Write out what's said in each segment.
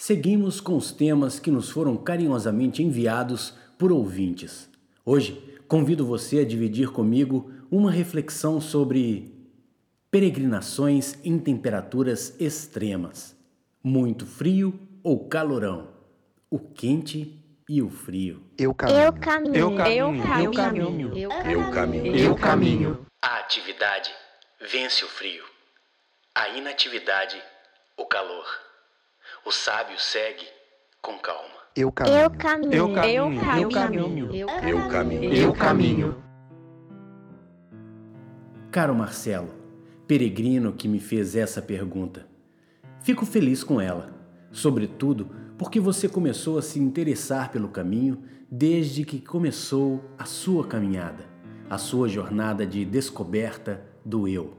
Seguimos com os temas que nos foram carinhosamente enviados por ouvintes. Hoje, convido você a dividir comigo uma reflexão sobre peregrinações em temperaturas extremas, muito frio ou calorão, o quente e o frio. Eu caminho. Eu caminho. Eu caminho. Eu caminho. Eu Eu caminho. Eu caminho. A atividade vence o frio, a inatividade, o calor. O sábio segue com calma. Eu Eu caminho. caminho. Eu caminho. Eu Eu caminho. Eu caminho. Eu caminho. Caro Marcelo, peregrino que me fez essa pergunta, fico feliz com ela, sobretudo porque você começou a se interessar pelo caminho desde que começou a sua caminhada, a sua jornada de descoberta do eu.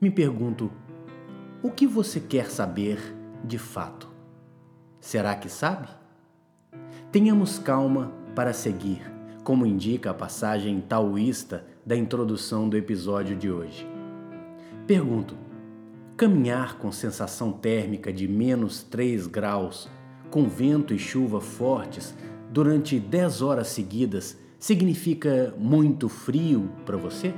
Me pergunto, o que você quer saber de fato? Será que sabe? Tenhamos calma para seguir, como indica a passagem taoísta da introdução do episódio de hoje. Pergunto: caminhar com sensação térmica de menos 3 graus, com vento e chuva fortes, durante 10 horas seguidas, significa muito frio para você?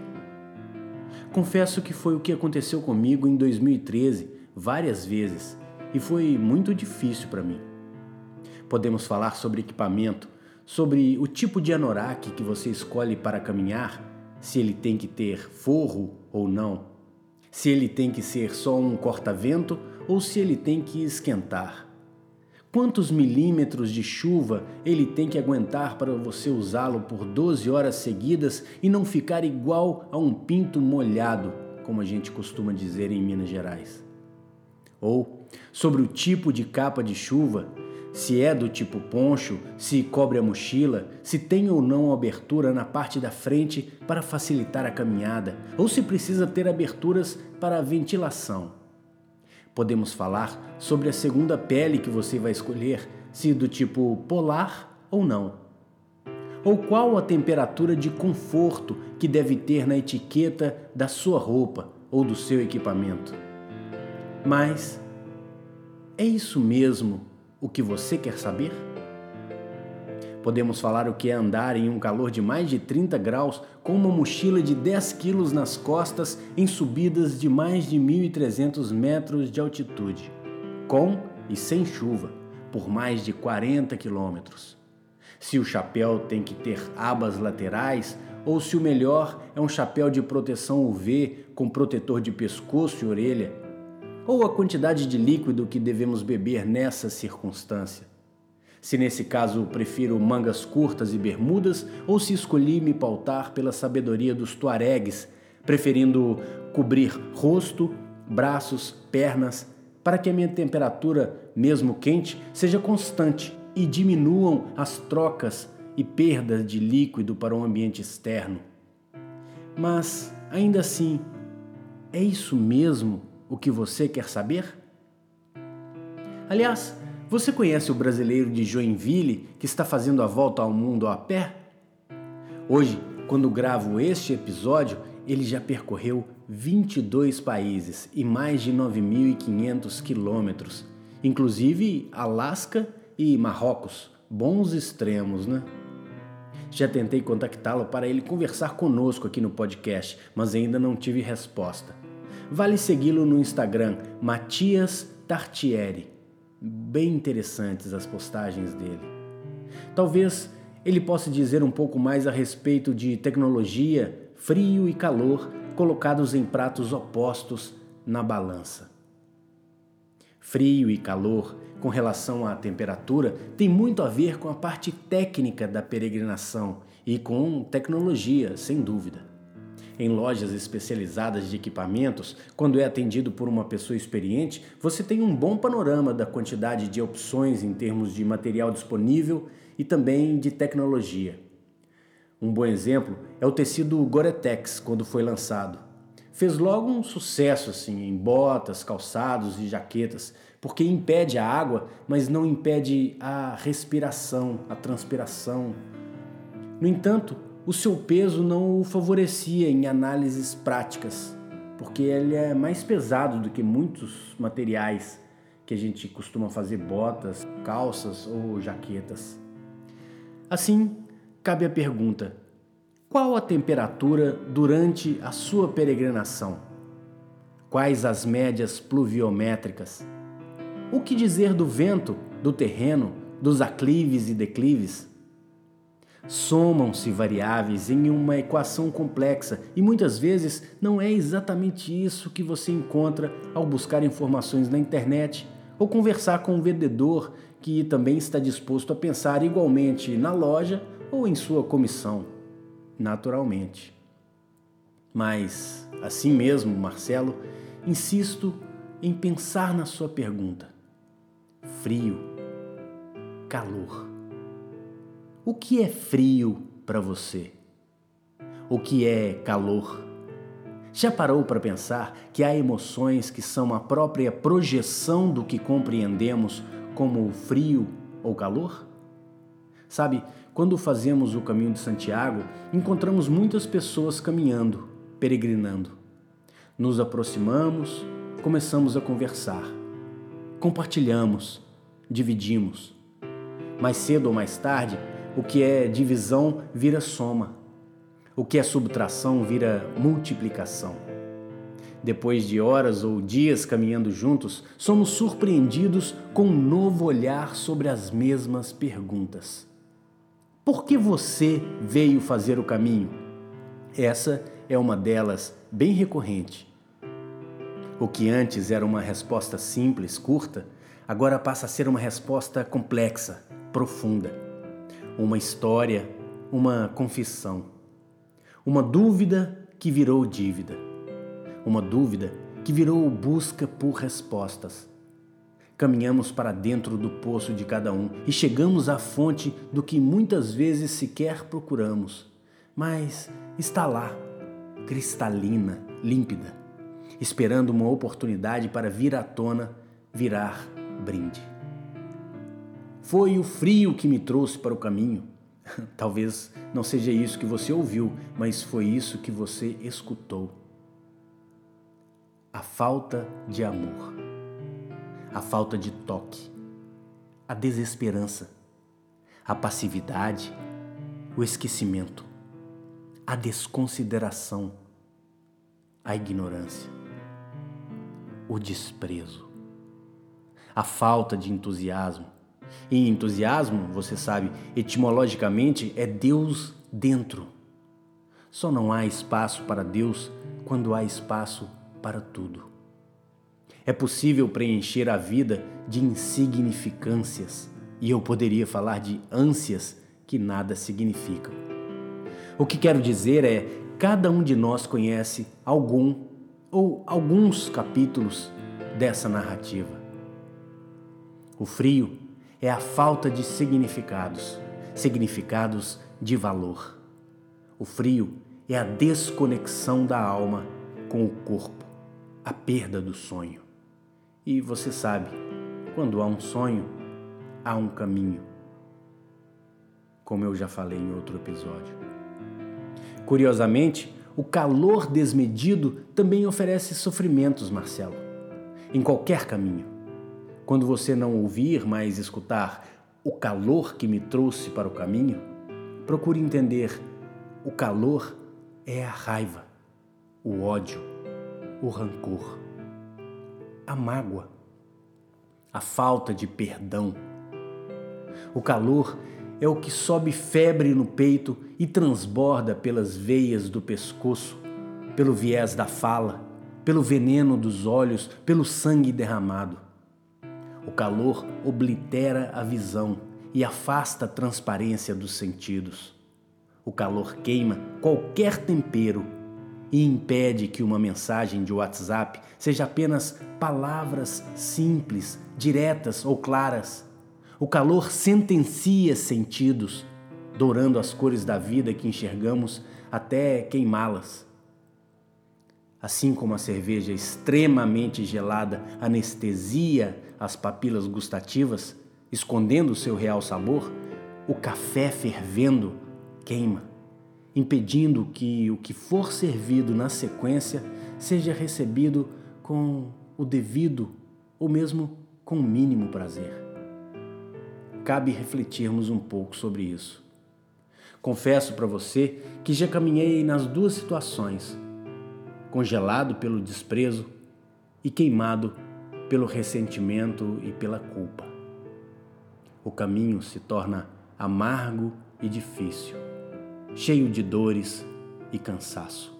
Confesso que foi o que aconteceu comigo em 2013 várias vezes e foi muito difícil para mim. Podemos falar sobre equipamento, sobre o tipo de anorak que você escolhe para caminhar, se ele tem que ter forro ou não, se ele tem que ser só um corta-vento ou se ele tem que esquentar. Quantos milímetros de chuva ele tem que aguentar para você usá-lo por 12 horas seguidas e não ficar igual a um pinto molhado, como a gente costuma dizer em Minas Gerais? Ou sobre o tipo de capa de chuva, se é do tipo poncho, se cobre a mochila, se tem ou não abertura na parte da frente para facilitar a caminhada, ou se precisa ter aberturas para a ventilação. Podemos falar sobre a segunda pele que você vai escolher, se do tipo polar ou não. Ou qual a temperatura de conforto que deve ter na etiqueta da sua roupa ou do seu equipamento. Mas é isso mesmo o que você quer saber? Podemos falar o que é andar em um calor de mais de 30 graus com uma mochila de 10 quilos nas costas em subidas de mais de 1.300 metros de altitude, com e sem chuva, por mais de 40 quilômetros. Se o chapéu tem que ter abas laterais ou se o melhor é um chapéu de proteção UV com protetor de pescoço e orelha, ou a quantidade de líquido que devemos beber nessa circunstância. Se nesse caso prefiro mangas curtas e bermudas ou se escolhi me pautar pela sabedoria dos tuaregues, preferindo cobrir rosto, braços, pernas, para que a minha temperatura, mesmo quente, seja constante e diminuam as trocas e perdas de líquido para o ambiente externo. Mas, ainda assim, é isso mesmo o que você quer saber? Aliás, você conhece o brasileiro de Joinville que está fazendo a volta ao mundo a pé? Hoje, quando gravo este episódio, ele já percorreu 22 países e mais de 9.500 quilômetros, inclusive Alasca e Marrocos. Bons extremos, né? Já tentei contactá-lo para ele conversar conosco aqui no podcast, mas ainda não tive resposta. Vale segui-lo no Instagram, Matias Tartieri. Bem interessantes as postagens dele. Talvez ele possa dizer um pouco mais a respeito de tecnologia, frio e calor colocados em pratos opostos na balança. Frio e calor, com relação à temperatura, tem muito a ver com a parte técnica da peregrinação e com tecnologia, sem dúvida. Em lojas especializadas de equipamentos, quando é atendido por uma pessoa experiente, você tem um bom panorama da quantidade de opções em termos de material disponível e também de tecnologia. Um bom exemplo é o tecido Gore-Tex quando foi lançado. Fez logo um sucesso assim em botas, calçados e jaquetas, porque impede a água, mas não impede a respiração, a transpiração. No entanto, o seu peso não o favorecia em análises práticas, porque ele é mais pesado do que muitos materiais que a gente costuma fazer botas, calças ou jaquetas. Assim, cabe a pergunta: qual a temperatura durante a sua peregrinação? Quais as médias pluviométricas? O que dizer do vento, do terreno, dos aclives e declives? Somam-se variáveis em uma equação complexa e muitas vezes não é exatamente isso que você encontra ao buscar informações na internet ou conversar com um vendedor que também está disposto a pensar igualmente na loja ou em sua comissão, naturalmente. Mas, assim mesmo, Marcelo, insisto em pensar na sua pergunta. Frio, calor. O que é frio para você? O que é calor? Já parou para pensar que há emoções que são a própria projeção do que compreendemos como frio ou calor? Sabe, quando fazemos o caminho de Santiago, encontramos muitas pessoas caminhando, peregrinando. Nos aproximamos, começamos a conversar, compartilhamos, dividimos. Mais cedo ou mais tarde, o que é divisão vira soma. O que é subtração vira multiplicação. Depois de horas ou dias caminhando juntos, somos surpreendidos com um novo olhar sobre as mesmas perguntas. Por que você veio fazer o caminho? Essa é uma delas bem recorrente. O que antes era uma resposta simples, curta, agora passa a ser uma resposta complexa, profunda uma história, uma confissão, uma dúvida que virou dívida, uma dúvida que virou busca por respostas. Caminhamos para dentro do poço de cada um e chegamos à fonte do que muitas vezes sequer procuramos, mas está lá, cristalina, límpida, esperando uma oportunidade para vir à tona, virar brinde. Foi o frio que me trouxe para o caminho. Talvez não seja isso que você ouviu, mas foi isso que você escutou. A falta de amor, a falta de toque, a desesperança, a passividade, o esquecimento, a desconsideração, a ignorância, o desprezo, a falta de entusiasmo, e entusiasmo, você sabe, etimologicamente é Deus dentro. Só não há espaço para Deus quando há espaço para tudo. É possível preencher a vida de insignificâncias, e eu poderia falar de ânsias que nada significam. O que quero dizer é: cada um de nós conhece algum ou alguns capítulos dessa narrativa. O frio é a falta de significados, significados de valor. O frio é a desconexão da alma com o corpo, a perda do sonho. E você sabe, quando há um sonho, há um caminho. Como eu já falei em outro episódio. Curiosamente, o calor desmedido também oferece sofrimentos, Marcelo, em qualquer caminho. Quando você não ouvir, mas escutar o calor que me trouxe para o caminho, procure entender: o calor é a raiva, o ódio, o rancor, a mágoa, a falta de perdão. O calor é o que sobe febre no peito e transborda pelas veias do pescoço, pelo viés da fala, pelo veneno dos olhos, pelo sangue derramado. O calor oblitera a visão e afasta a transparência dos sentidos. O calor queima qualquer tempero e impede que uma mensagem de WhatsApp seja apenas palavras simples, diretas ou claras. O calor sentencia sentidos, dourando as cores da vida que enxergamos até queimá-las. Assim como a cerveja extremamente gelada anestesia as papilas gustativas, escondendo o seu real sabor, o café fervendo queima, impedindo que o que for servido na sequência seja recebido com o devido ou mesmo com o mínimo prazer. Cabe refletirmos um pouco sobre isso. Confesso para você que já caminhei nas duas situações, congelado pelo desprezo e queimado pelo ressentimento e pela culpa. O caminho se torna amargo e difícil, cheio de dores e cansaço.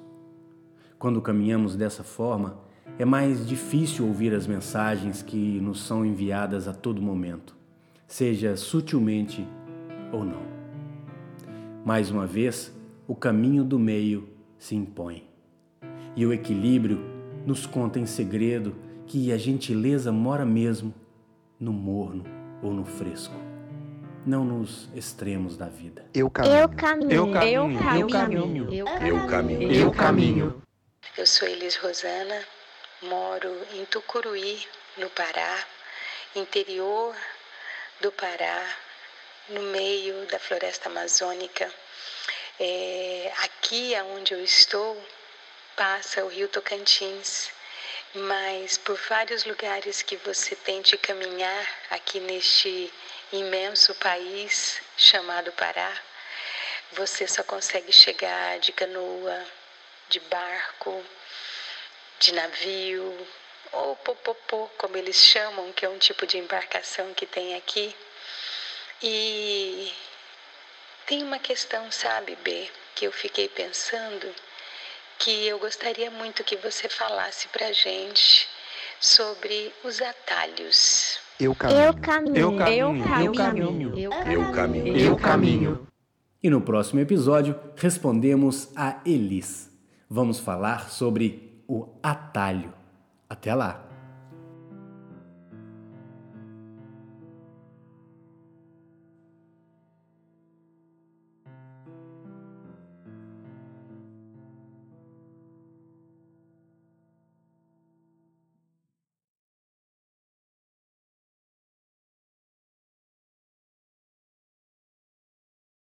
Quando caminhamos dessa forma, é mais difícil ouvir as mensagens que nos são enviadas a todo momento, seja sutilmente ou não. Mais uma vez, o caminho do meio se impõe. E o equilíbrio nos conta em segredo que a gentileza mora mesmo no morno ou no fresco, não nos extremos da vida. Eu caminho. Eu caminho. Eu caminho. Eu caminho. Eu caminho. Eu caminho. Eu sou Elis Rosana, moro em Tucuruí, no Pará, interior do Pará, no meio da floresta amazônica. É, aqui onde eu estou passa o rio Tocantins, mas por vários lugares que você tente caminhar aqui neste imenso país chamado Pará, você só consegue chegar de canoa, de barco, de navio ou popopô, como eles chamam, que é um tipo de embarcação que tem aqui. E tem uma questão, sabe, B, que eu fiquei pensando que eu gostaria muito que você falasse pra gente sobre os atalhos. Eu caminho. Eu caminho. Eu caminho. Eu caminho. Eu caminho. Eu caminho. E no próximo episódio respondemos a Elis. Vamos falar sobre o atalho. Até lá!